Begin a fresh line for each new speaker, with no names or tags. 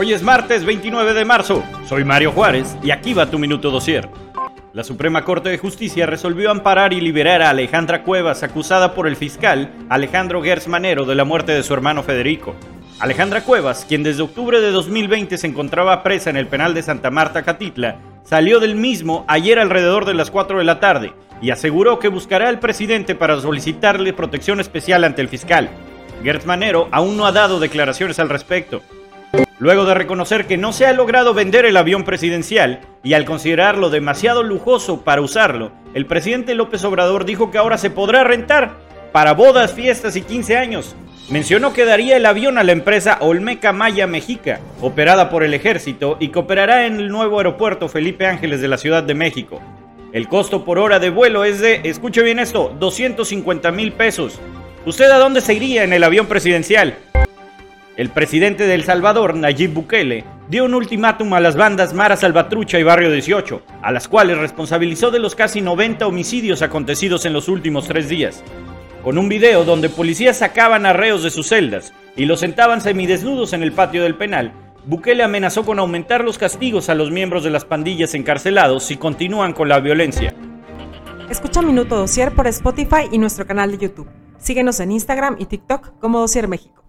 Hoy es martes 29 de marzo. Soy Mario Juárez y aquí va tu minuto dosier. La Suprema Corte de Justicia resolvió amparar y liberar a Alejandra Cuevas, acusada por el fiscal Alejandro Gers Manero de la muerte de su hermano Federico. Alejandra Cuevas, quien desde octubre de 2020 se encontraba presa en el penal de Santa Marta, Catitla, salió del mismo ayer alrededor de las 4 de la tarde y aseguró que buscará al presidente para solicitarle protección especial ante el fiscal. Gertz Manero aún no ha dado declaraciones al respecto. Luego de reconocer que no se ha logrado vender el avión presidencial y al considerarlo demasiado lujoso para usarlo, el presidente López Obrador dijo que ahora se podrá rentar para bodas, fiestas y 15 años. Mencionó que daría el avión a la empresa Olmeca Maya Mexica, operada por el ejército y que operará en el nuevo aeropuerto Felipe Ángeles de la Ciudad de México. El costo por hora de vuelo es de, escuche bien esto, 250 mil pesos. ¿Usted a dónde se iría en el avión presidencial? El presidente de El Salvador, Nayib Bukele, dio un ultimátum a las bandas Mara Salvatrucha y Barrio 18, a las cuales responsabilizó de los casi 90 homicidios acontecidos en los últimos tres días. Con un video donde policías sacaban arreos de sus celdas y los sentaban semidesnudos en el patio del penal, Bukele amenazó con aumentar los castigos a los miembros de las pandillas encarcelados si continúan con la violencia.
Escucha Minuto Dosier por Spotify y nuestro canal de YouTube. Síguenos en Instagram y TikTok como Dosier México.